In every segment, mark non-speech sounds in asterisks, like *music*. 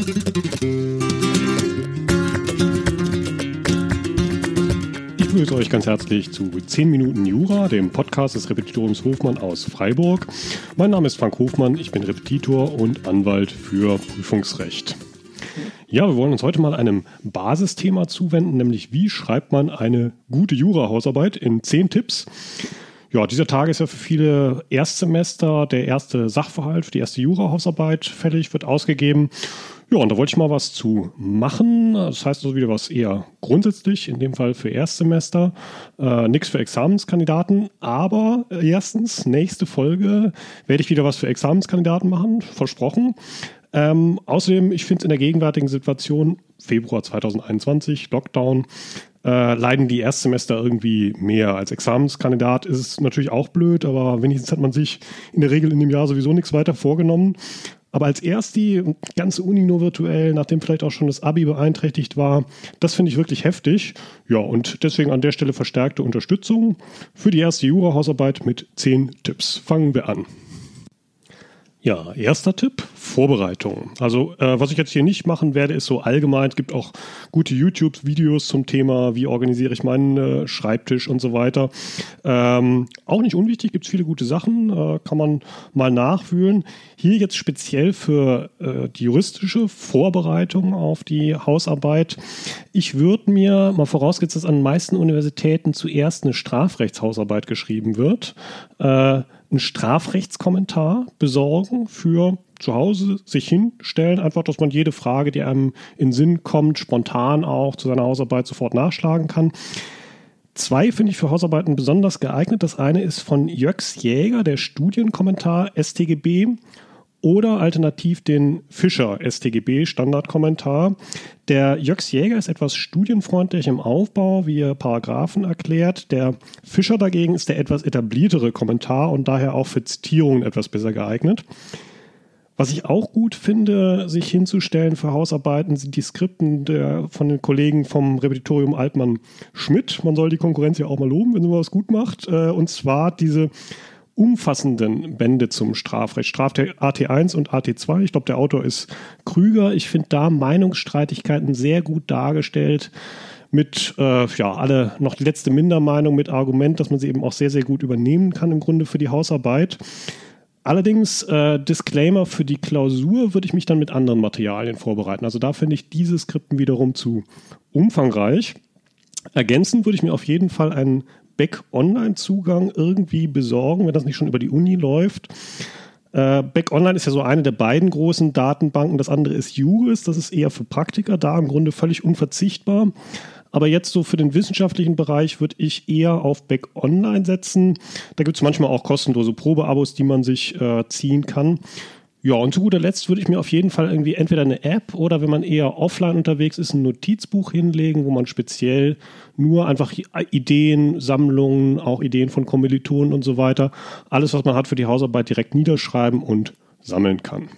Ich begrüße euch ganz herzlich zu 10 Minuten Jura, dem Podcast des Repetitoriums Hofmann aus Freiburg. Mein Name ist Frank Hofmann, ich bin Repetitor und Anwalt für Prüfungsrecht. Ja, wir wollen uns heute mal einem Basisthema zuwenden, nämlich wie schreibt man eine gute Jura-Hausarbeit in 10 Tipps. Ja, dieser Tag ist ja für viele Erstsemester der erste Sachverhalt, die erste Jura-Hausarbeit fällig, wird ausgegeben. Ja, und da wollte ich mal was zu machen. Das heißt also wieder was eher grundsätzlich, in dem Fall für Erstsemester. Äh, Nichts für Examenskandidaten. Aber erstens, nächste Folge werde ich wieder was für Examenskandidaten machen, versprochen. Ähm, außerdem, ich finde es in der gegenwärtigen Situation, Februar 2021, Lockdown, äh, leiden die Erstsemester irgendwie mehr. Als Examenskandidat ist es natürlich auch blöd, aber wenigstens hat man sich in der Regel in dem Jahr sowieso nichts weiter vorgenommen. Aber als Ersti, ganze Uni nur virtuell, nachdem vielleicht auch schon das Abi beeinträchtigt war, das finde ich wirklich heftig. Ja, und deswegen an der Stelle verstärkte Unterstützung für die erste Jura-Hausarbeit mit zehn Tipps. Fangen wir an. Ja, erster Tipp, Vorbereitung. Also äh, was ich jetzt hier nicht machen werde, ist so allgemein, es gibt auch gute YouTube-Videos zum Thema, wie organisiere ich meinen äh, Schreibtisch und so weiter. Ähm, auch nicht unwichtig, gibt es viele gute Sachen, äh, kann man mal nachfühlen. Hier jetzt speziell für äh, die juristische Vorbereitung auf die Hausarbeit. Ich würde mir, mal vorausgesetzt, dass an den meisten Universitäten zuerst eine Strafrechtshausarbeit geschrieben wird, äh, einen Strafrechtskommentar besorgen für zu Hause sich hinstellen, einfach, dass man jede Frage, die einem in Sinn kommt, spontan auch zu seiner Hausarbeit sofort nachschlagen kann. Zwei finde ich für Hausarbeiten besonders geeignet. Das eine ist von Jöx Jäger, der Studienkommentar STGB oder alternativ den Fischer STGB Standardkommentar. Der Jöx Jäger ist etwas studienfreundlich im Aufbau, wie er Paragraphen erklärt. Der Fischer dagegen ist der etwas etabliertere Kommentar und daher auch für Zitierungen etwas besser geeignet. Was ich auch gut finde, sich hinzustellen für Hausarbeiten, sind die Skripten der, von den Kollegen vom Repetitorium Altmann Schmidt. Man soll die Konkurrenz ja auch mal loben, wenn sie was gut macht. Äh, und zwar diese umfassenden Bände zum Strafrecht. Strafrecht AT1 und AT2. Ich glaube, der Autor ist Krüger. Ich finde da Meinungsstreitigkeiten sehr gut dargestellt mit, äh, ja, alle noch die letzte Mindermeinung mit Argument, dass man sie eben auch sehr, sehr gut übernehmen kann im Grunde für die Hausarbeit. Allerdings, äh, Disclaimer für die Klausur würde ich mich dann mit anderen Materialien vorbereiten. Also da finde ich diese Skripten wiederum zu umfangreich. Ergänzend würde ich mir auf jeden Fall einen Back-Online-Zugang irgendwie besorgen, wenn das nicht schon über die Uni läuft. Äh, Back Online ist ja so eine der beiden großen Datenbanken. Das andere ist Juris. Das ist eher für Praktiker da, im Grunde völlig unverzichtbar. Aber jetzt so für den wissenschaftlichen Bereich würde ich eher auf Back Online setzen. Da gibt es manchmal auch kostenlose Probeabos, die man sich äh, ziehen kann. Ja, und zu guter Letzt würde ich mir auf jeden Fall irgendwie entweder eine App oder wenn man eher offline unterwegs ist, ein Notizbuch hinlegen, wo man speziell nur einfach Ideen, Sammlungen, auch Ideen von Kommilitonen und so weiter, alles, was man hat für die Hausarbeit direkt niederschreiben und sammeln kann.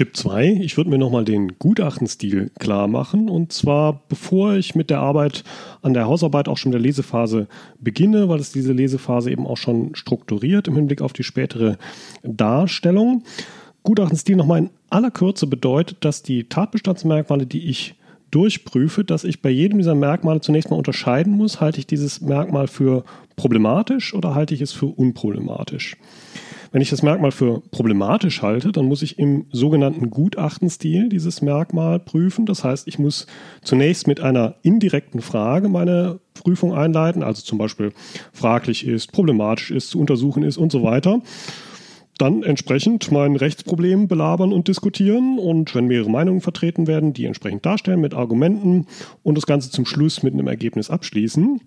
Tipp 2, ich würde mir nochmal den Gutachtenstil klar machen. Und zwar bevor ich mit der Arbeit an der Hausarbeit auch schon der Lesephase beginne, weil es diese Lesephase eben auch schon strukturiert im Hinblick auf die spätere Darstellung. Gutachtenstil nochmal in aller Kürze bedeutet, dass die Tatbestandsmerkmale, die ich durchprüfe, dass ich bei jedem dieser Merkmale zunächst mal unterscheiden muss, halte ich dieses Merkmal für problematisch oder halte ich es für unproblematisch. Wenn ich das Merkmal für problematisch halte, dann muss ich im sogenannten Gutachtenstil dieses Merkmal prüfen. Das heißt, ich muss zunächst mit einer indirekten Frage meine Prüfung einleiten, also zum Beispiel fraglich ist, problematisch ist, zu untersuchen ist und so weiter dann entsprechend mein Rechtsproblem belabern und diskutieren und wenn mehrere Meinungen vertreten werden, die entsprechend darstellen mit Argumenten und das Ganze zum Schluss mit einem Ergebnis abschließen.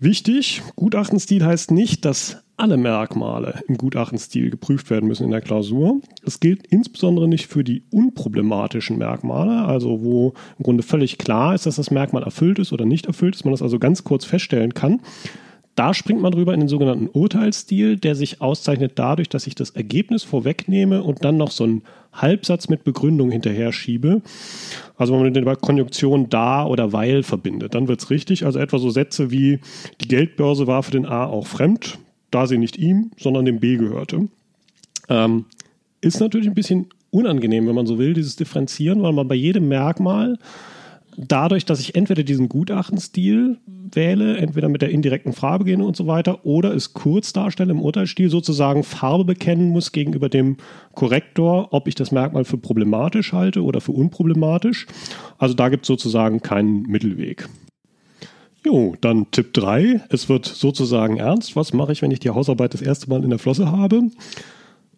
Wichtig, Gutachtenstil heißt nicht, dass alle Merkmale im Gutachtenstil geprüft werden müssen in der Klausur. Es gilt insbesondere nicht für die unproblematischen Merkmale, also wo im Grunde völlig klar ist, dass das Merkmal erfüllt ist oder nicht erfüllt ist, man das also ganz kurz feststellen kann. Da springt man drüber in den sogenannten Urteilsstil, der sich auszeichnet dadurch, dass ich das Ergebnis vorwegnehme und dann noch so einen Halbsatz mit Begründung hinterher schiebe. Also wenn man mit der Konjunktion da oder weil verbindet, dann wird es richtig. Also etwa so Sätze wie die Geldbörse war für den A auch fremd da sie nicht ihm, sondern dem B gehörte. Ähm, ist natürlich ein bisschen unangenehm, wenn man so will, dieses Differenzieren, weil man bei jedem Merkmal dadurch, dass ich entweder diesen Gutachtenstil wähle, entweder mit der indirekten Farbe gehen und so weiter, oder es kurz darstelle im Urteilsstil, sozusagen Farbe bekennen muss gegenüber dem Korrektor, ob ich das Merkmal für problematisch halte oder für unproblematisch. Also da gibt es sozusagen keinen Mittelweg. Jo, dann Tipp 3. Es wird sozusagen ernst. Was mache ich, wenn ich die Hausarbeit das erste Mal in der Flosse habe?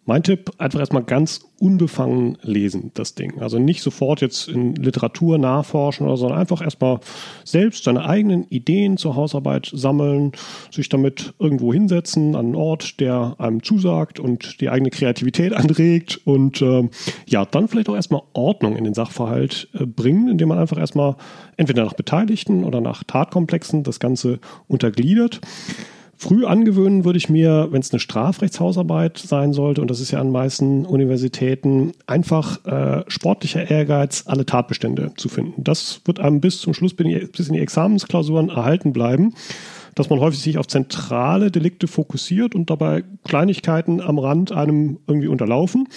Mein Tipp, einfach erstmal ganz unbefangen lesen, das Ding. Also nicht sofort jetzt in Literatur nachforschen oder so, sondern einfach erstmal selbst seine eigenen Ideen zur Hausarbeit sammeln, sich damit irgendwo hinsetzen, an einen Ort, der einem zusagt und die eigene Kreativität *laughs* anregt und äh, ja, dann vielleicht auch erstmal Ordnung in den Sachverhalt äh, bringen, indem man einfach erstmal entweder nach Beteiligten oder nach Tatkomplexen das Ganze untergliedert. Früh angewöhnen würde ich mir, wenn es eine Strafrechtshausarbeit sein sollte, und das ist ja an meisten Universitäten, einfach äh, sportlicher Ehrgeiz, alle Tatbestände zu finden. Das wird einem bis zum Schluss, bis in die Examensklausuren erhalten bleiben dass man häufig sich auf zentrale Delikte fokussiert und dabei Kleinigkeiten am Rand einem irgendwie unterlaufen.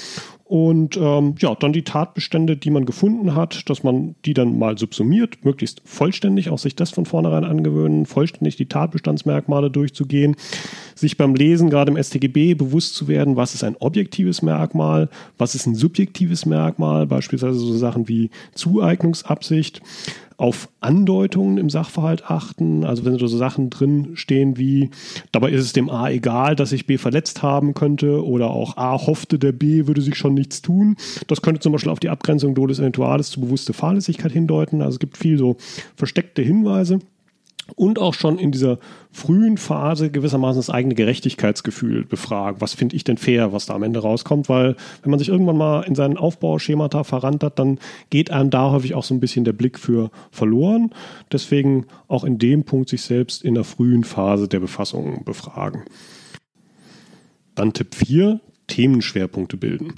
Und ähm, ja, dann die Tatbestände, die man gefunden hat, dass man die dann mal subsumiert, möglichst vollständig, auch sich das von vornherein angewöhnen, vollständig die Tatbestandsmerkmale durchzugehen, sich beim Lesen gerade im StGB bewusst zu werden, was ist ein objektives Merkmal, was ist ein subjektives Merkmal, beispielsweise so Sachen wie Zueignungsabsicht auf Andeutungen im Sachverhalt achten. Also wenn so Sachen drin stehen wie, dabei ist es dem A egal, dass sich B verletzt haben könnte oder auch A hoffte, der B würde sich schon nichts tun. Das könnte zum Beispiel auf die Abgrenzung Dolus Eventualis zu bewusste Fahrlässigkeit hindeuten. Also es gibt viel so versteckte Hinweise und auch schon in dieser frühen Phase gewissermaßen das eigene Gerechtigkeitsgefühl befragen. Was finde ich denn fair, was da am Ende rauskommt? Weil wenn man sich irgendwann mal in seinen Aufbauschemata verrannt hat, dann geht einem da häufig auch so ein bisschen der Blick für verloren. Deswegen auch in dem Punkt sich selbst in der frühen Phase der Befassung befragen. Dann Tipp 4, Themenschwerpunkte bilden.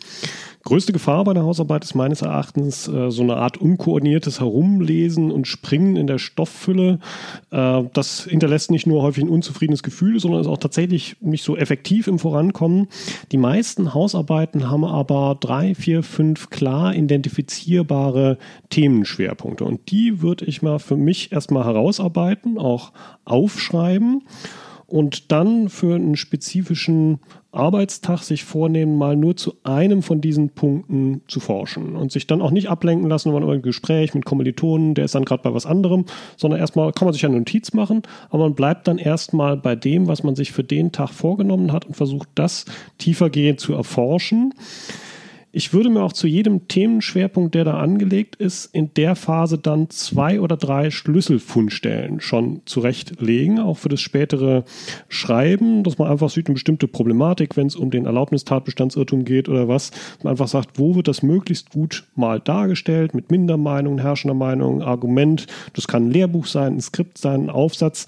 Größte Gefahr bei der Hausarbeit ist meines Erachtens äh, so eine Art unkoordiniertes Herumlesen und Springen in der Stofffülle. Äh, das hinterlässt nicht nur häufig ein unzufriedenes Gefühl, sondern ist auch tatsächlich nicht so effektiv im Vorankommen. Die meisten Hausarbeiten haben aber drei, vier, fünf klar identifizierbare Themenschwerpunkte. Und die würde ich mal für mich erstmal herausarbeiten, auch aufschreiben und dann für einen spezifischen Arbeitstag sich vornehmen, mal nur zu einem von diesen Punkten zu forschen und sich dann auch nicht ablenken lassen über ein Gespräch mit Kommilitonen, der ist dann gerade bei was anderem, sondern erstmal kann man sich eine Notiz machen, aber man bleibt dann erstmal bei dem, was man sich für den Tag vorgenommen hat und versucht das tiefergehend zu erforschen. Ich würde mir auch zu jedem Themenschwerpunkt, der da angelegt ist, in der Phase dann zwei oder drei Schlüsselfundstellen schon zurechtlegen, auch für das spätere Schreiben, dass man einfach sieht, eine bestimmte Problematik, wenn es um den Erlaubnistatbestandsirrtum geht oder was, man einfach sagt, wo wird das möglichst gut mal dargestellt, mit Mindermeinungen, herrschender Meinung, Argument, das kann ein Lehrbuch sein, ein Skript sein, ein Aufsatz.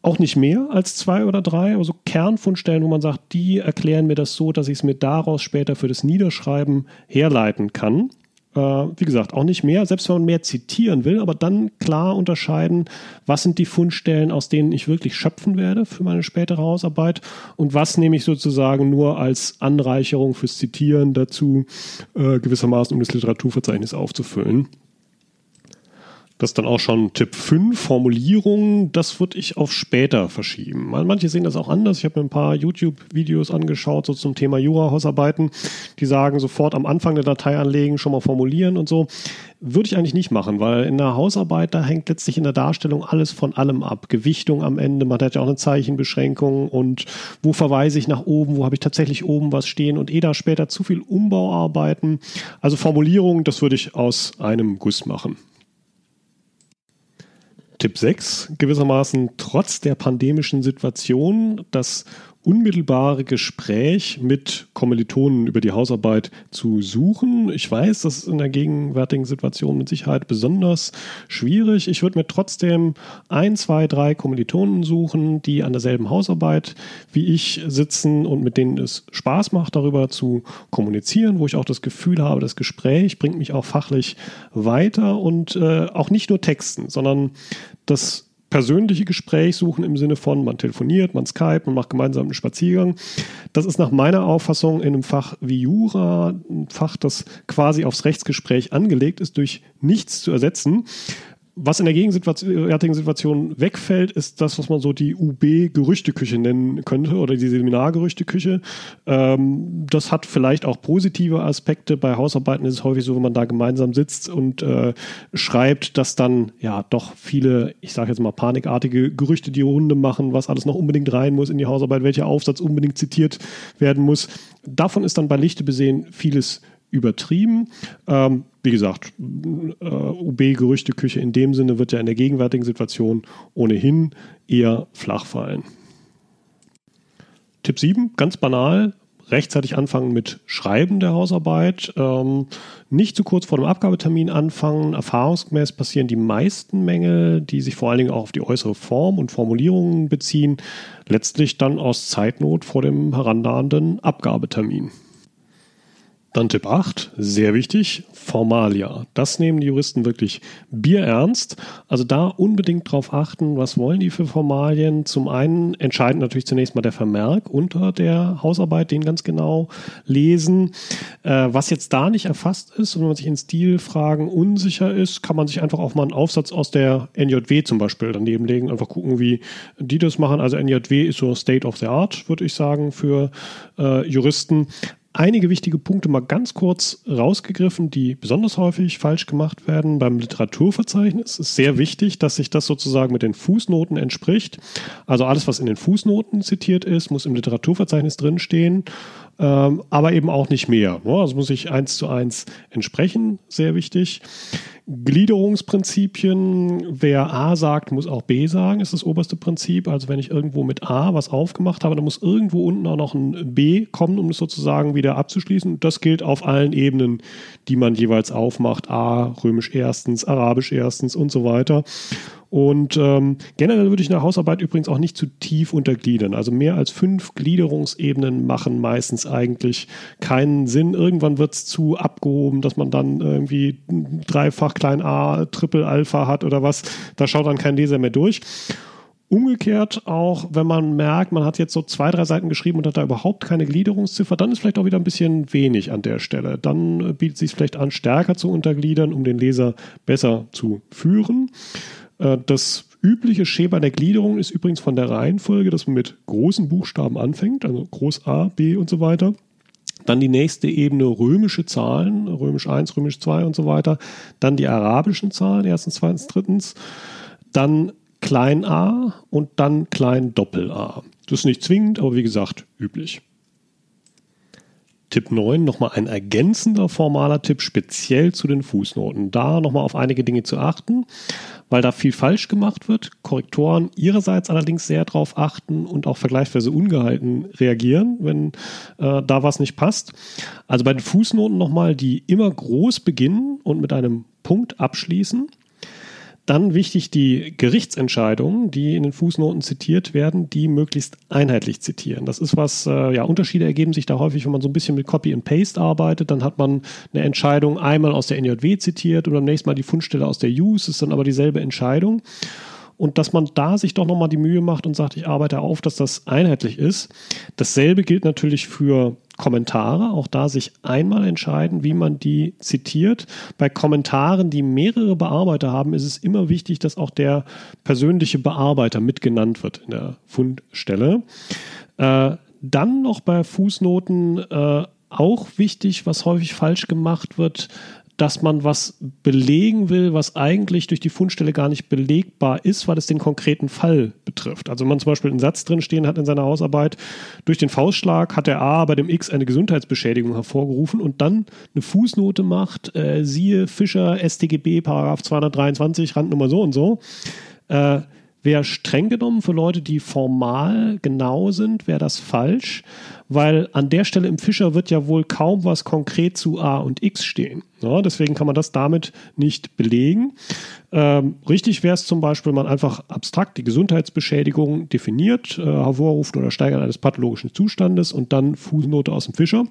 Auch nicht mehr als zwei oder drei, also Kernfundstellen, wo man sagt, die erklären mir das so, dass ich es mir daraus später für das Niederschreiben herleiten kann. Äh, wie gesagt, auch nicht mehr, selbst wenn man mehr zitieren will, aber dann klar unterscheiden, was sind die Fundstellen, aus denen ich wirklich schöpfen werde für meine spätere Hausarbeit und was nehme ich sozusagen nur als Anreicherung fürs Zitieren dazu, äh, gewissermaßen um das Literaturverzeichnis aufzufüllen. Das ist dann auch schon Tipp 5, Formulierungen. Das würde ich auf später verschieben. Manche sehen das auch anders. Ich habe mir ein paar YouTube-Videos angeschaut, so zum Thema Jura-Hausarbeiten. Die sagen, sofort am Anfang der Datei anlegen, schon mal formulieren und so. Würde ich eigentlich nicht machen, weil in der Hausarbeit, da hängt letztlich in der Darstellung alles von allem ab. Gewichtung am Ende, man hat ja auch eine Zeichenbeschränkung und wo verweise ich nach oben, wo habe ich tatsächlich oben was stehen und eh da später zu viel Umbauarbeiten. Also Formulierungen, das würde ich aus einem Guss machen. Tipp 6, gewissermaßen. Trotz der pandemischen Situation das unmittelbare Gespräch mit Kommilitonen über die Hausarbeit zu suchen. Ich weiß, das ist in der gegenwärtigen Situation mit Sicherheit besonders schwierig. Ich würde mir trotzdem ein, zwei, drei Kommilitonen suchen, die an derselben Hausarbeit wie ich sitzen und mit denen es Spaß macht, darüber zu kommunizieren, wo ich auch das Gefühl habe, das Gespräch bringt mich auch fachlich weiter und äh, auch nicht nur Texten, sondern das persönliche Gespräch suchen im Sinne von, man telefoniert, man Skype, man macht gemeinsam einen Spaziergang. Das ist nach meiner Auffassung in einem Fach wie Jura, ein Fach, das quasi aufs Rechtsgespräch angelegt ist, durch nichts zu ersetzen. Was in der gegenwärtigen Situation wegfällt, ist das, was man so die UB-Gerüchteküche nennen könnte oder die Seminargerüchteküche. Ähm, das hat vielleicht auch positive Aspekte. Bei Hausarbeiten ist es häufig so, wenn man da gemeinsam sitzt und äh, schreibt, dass dann ja doch viele, ich sage jetzt mal panikartige Gerüchte die Runde machen, was alles noch unbedingt rein muss in die Hausarbeit, welcher Aufsatz unbedingt zitiert werden muss. Davon ist dann bei Lichte besehen vieles übertrieben. Ähm, wie gesagt, äh, UB-Gerüchteküche in dem Sinne wird ja in der gegenwärtigen Situation ohnehin eher flach fallen. Tipp 7, ganz banal, rechtzeitig anfangen mit Schreiben der Hausarbeit, ähm, nicht zu kurz vor dem Abgabetermin anfangen. Erfahrungsgemäß passieren die meisten Mängel, die sich vor allen Dingen auch auf die äußere Form und Formulierungen beziehen, letztlich dann aus Zeitnot vor dem herannahenden Abgabetermin. Dann Tipp 8, sehr wichtig, Formalia. Das nehmen die Juristen wirklich bierernst. Also da unbedingt drauf achten, was wollen die für Formalien. Zum einen entscheidend natürlich zunächst mal der Vermerk unter der Hausarbeit, den ganz genau lesen. Äh, was jetzt da nicht erfasst ist und wenn man sich in Stilfragen unsicher ist, kann man sich einfach auch mal einen Aufsatz aus der NJW zum Beispiel daneben legen, einfach gucken, wie die das machen. Also NJW ist so State of the Art, würde ich sagen, für äh, Juristen einige wichtige Punkte mal ganz kurz rausgegriffen, die besonders häufig falsch gemacht werden. Beim Literaturverzeichnis ist sehr wichtig, dass sich das sozusagen mit den Fußnoten entspricht. Also alles, was in den Fußnoten zitiert ist, muss im Literaturverzeichnis drinstehen ähm, aber eben auch nicht mehr. Ne? Also muss ich eins zu eins entsprechen, sehr wichtig. Gliederungsprinzipien, wer A sagt, muss auch B sagen, ist das oberste Prinzip. Also wenn ich irgendwo mit A was aufgemacht habe, dann muss irgendwo unten auch noch ein B kommen, um es sozusagen wieder abzuschließen. Das gilt auf allen Ebenen, die man jeweils aufmacht. A, römisch erstens, arabisch erstens und so weiter. Und ähm, generell würde ich eine Hausarbeit übrigens auch nicht zu tief untergliedern. Also mehr als fünf Gliederungsebenen machen meistens eigentlich keinen Sinn. Irgendwann wird es zu abgehoben, dass man dann irgendwie dreifach klein a, Triple Alpha hat oder was. Da schaut dann kein Leser mehr durch. Umgekehrt auch, wenn man merkt, man hat jetzt so zwei, drei Seiten geschrieben und hat da überhaupt keine Gliederungsziffer, dann ist vielleicht auch wieder ein bisschen wenig an der Stelle. Dann bietet es sich vielleicht an, stärker zu untergliedern, um den Leser besser zu führen. Äh, das übliche Schema der Gliederung ist übrigens von der Reihenfolge, dass man mit großen Buchstaben anfängt, also Groß A, B und so weiter. Dann die nächste Ebene römische Zahlen, römisch 1, römisch 2 und so weiter. Dann die arabischen Zahlen, erstens, zweitens, drittens. Dann klein a und dann klein Doppel A. Das ist nicht zwingend, aber wie gesagt, üblich. Tipp 9 nochmal ein ergänzender formaler Tipp speziell zu den Fußnoten. Da nochmal auf einige Dinge zu achten, weil da viel falsch gemacht wird. Korrektoren ihrerseits allerdings sehr darauf achten und auch vergleichsweise ungehalten reagieren, wenn äh, da was nicht passt. Also bei den Fußnoten nochmal, die immer groß beginnen und mit einem Punkt abschließen. Dann wichtig die Gerichtsentscheidungen, die in den Fußnoten zitiert werden, die möglichst einheitlich zitieren. Das ist was, äh, ja, Unterschiede ergeben sich da häufig, wenn man so ein bisschen mit Copy and Paste arbeitet. Dann hat man eine Entscheidung einmal aus der NJW zitiert und beim nächsten Mal die Fundstelle aus der Use, ist dann aber dieselbe Entscheidung und dass man da sich doch nochmal die Mühe macht und sagt, ich arbeite auf, dass das einheitlich ist. Dasselbe gilt natürlich für Kommentare, auch da sich einmal entscheiden, wie man die zitiert. Bei Kommentaren, die mehrere Bearbeiter haben, ist es immer wichtig, dass auch der persönliche Bearbeiter mitgenannt wird in der Fundstelle. Äh, dann noch bei Fußnoten äh, auch wichtig, was häufig falsch gemacht wird, dass man was belegen will, was eigentlich durch die Fundstelle gar nicht belegbar ist, weil es den konkreten Fall betrifft. Also wenn man zum Beispiel einen Satz drinstehen hat in seiner Hausarbeit, durch den Faustschlag hat der A bei dem X eine Gesundheitsbeschädigung hervorgerufen und dann eine Fußnote macht, äh, siehe Fischer StGB Paragraph 223 Randnummer so und so. Äh, wäre streng genommen für Leute, die formal genau sind, wäre das falsch, weil an der Stelle im Fischer wird ja wohl kaum was konkret zu A und X stehen. Ja, deswegen kann man das damit nicht belegen. Ähm, richtig wäre es zum Beispiel, man einfach abstrakt die Gesundheitsbeschädigung definiert, äh, hervorruft oder Steigern eines pathologischen Zustandes und dann Fußnote aus dem Fischer.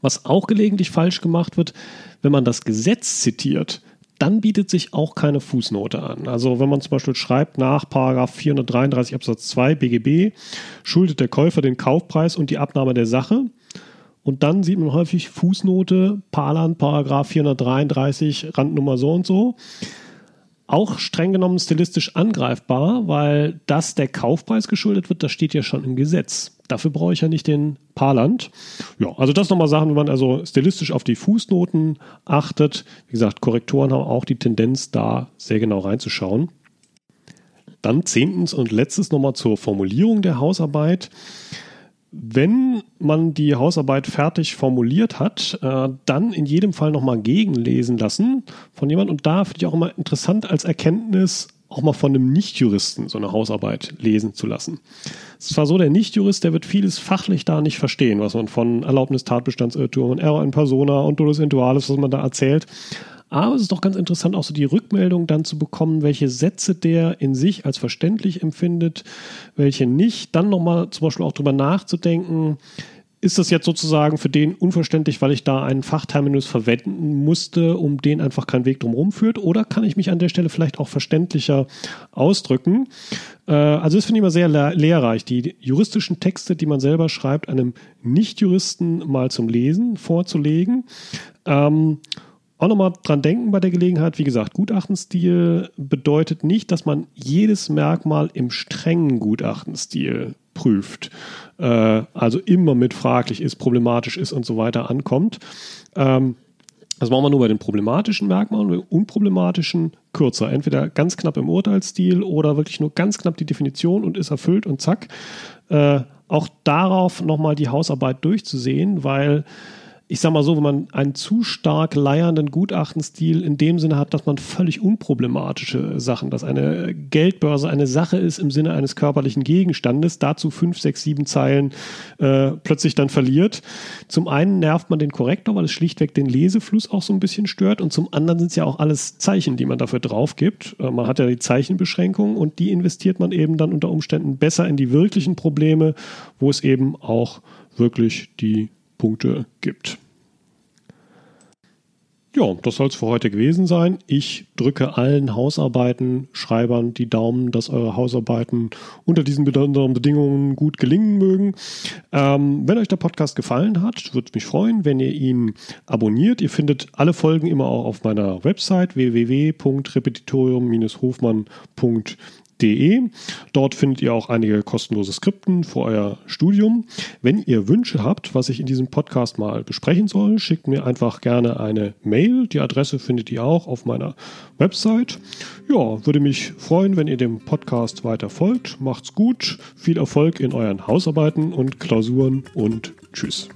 Was auch gelegentlich falsch gemacht wird, wenn man das Gesetz zitiert, dann bietet sich auch keine Fußnote an. Also wenn man zum Beispiel schreibt nach Paragraph 433 Absatz 2 BGB, schuldet der Käufer den Kaufpreis und die Abnahme der Sache. Und dann sieht man häufig Fußnote, Palan, Paragraph 433, Randnummer so und so auch streng genommen stilistisch angreifbar, weil das der Kaufpreis geschuldet wird, das steht ja schon im Gesetz. Dafür brauche ich ja nicht den Parland. Ja, also das nochmal Sachen, wenn man also stilistisch auf die Fußnoten achtet. Wie gesagt, Korrektoren haben auch die Tendenz, da sehr genau reinzuschauen. Dann zehntens und letztes nochmal zur Formulierung der Hausarbeit wenn man die Hausarbeit fertig formuliert hat, äh, dann in jedem Fall nochmal gegenlesen lassen von jemand. Und da finde ich auch immer interessant als Erkenntnis, auch mal von einem Nichtjuristen so eine Hausarbeit lesen zu lassen. Es ist zwar so, der Nichtjurist, der wird vieles fachlich da nicht verstehen, was man von Erlaubnis, Tatbestandsirrtum und Error in Persona und Dolus Intualis, was man da erzählt. Aber es ist doch ganz interessant, auch so die Rückmeldung dann zu bekommen, welche Sätze der in sich als verständlich empfindet, welche nicht. Dann nochmal zum Beispiel auch drüber nachzudenken, ist das jetzt sozusagen für den unverständlich, weil ich da einen Fachterminus verwenden musste, um den einfach keinen Weg drumherum führt? Oder kann ich mich an der Stelle vielleicht auch verständlicher ausdrücken? Äh, also das finde ich immer sehr lehrreich, die juristischen Texte, die man selber schreibt, einem Nichtjuristen mal zum Lesen vorzulegen. Ähm, auch nochmal dran denken bei der Gelegenheit, wie gesagt, Gutachtenstil bedeutet nicht, dass man jedes Merkmal im strengen Gutachtenstil prüft. Äh, also immer mit fraglich ist, problematisch ist und so weiter ankommt. Ähm, das machen wir nur bei den problematischen Merkmalen, bei den unproblematischen kürzer. Entweder ganz knapp im Urteilsstil oder wirklich nur ganz knapp die Definition und ist erfüllt und zack. Äh, auch darauf nochmal die Hausarbeit durchzusehen, weil ich sag mal so, wenn man einen zu stark leiernden Gutachtenstil in dem Sinne hat, dass man völlig unproblematische Sachen, dass eine Geldbörse eine Sache ist im Sinne eines körperlichen Gegenstandes, dazu fünf, sechs, sieben Zeilen äh, plötzlich dann verliert. Zum einen nervt man den Korrektor, weil es schlichtweg den Lesefluss auch so ein bisschen stört und zum anderen sind es ja auch alles Zeichen, die man dafür drauf gibt. Äh, man hat ja die Zeichenbeschränkung und die investiert man eben dann unter Umständen besser in die wirklichen Probleme, wo es eben auch wirklich die Punkte gibt. Ja, das soll es für heute gewesen sein. Ich drücke allen Hausarbeiten, Schreibern die Daumen, dass eure Hausarbeiten unter diesen besonderen Bedingungen gut gelingen mögen. Ähm, wenn euch der Podcast gefallen hat, würde mich freuen, wenn ihr ihn abonniert. Ihr findet alle Folgen immer auch auf meiner Website www.repetitorium-hofmann.de www.ftf.de. Dort findet ihr auch einige kostenlose Skripten für euer Studium. Wenn ihr Wünsche habt, was ich in diesem Podcast mal besprechen soll, schickt mir einfach gerne eine Mail. Die Adresse findet ihr auch auf meiner Website. Ja, würde mich freuen, wenn ihr dem Podcast weiter folgt. Macht's gut, viel Erfolg in euren Hausarbeiten und Klausuren und tschüss.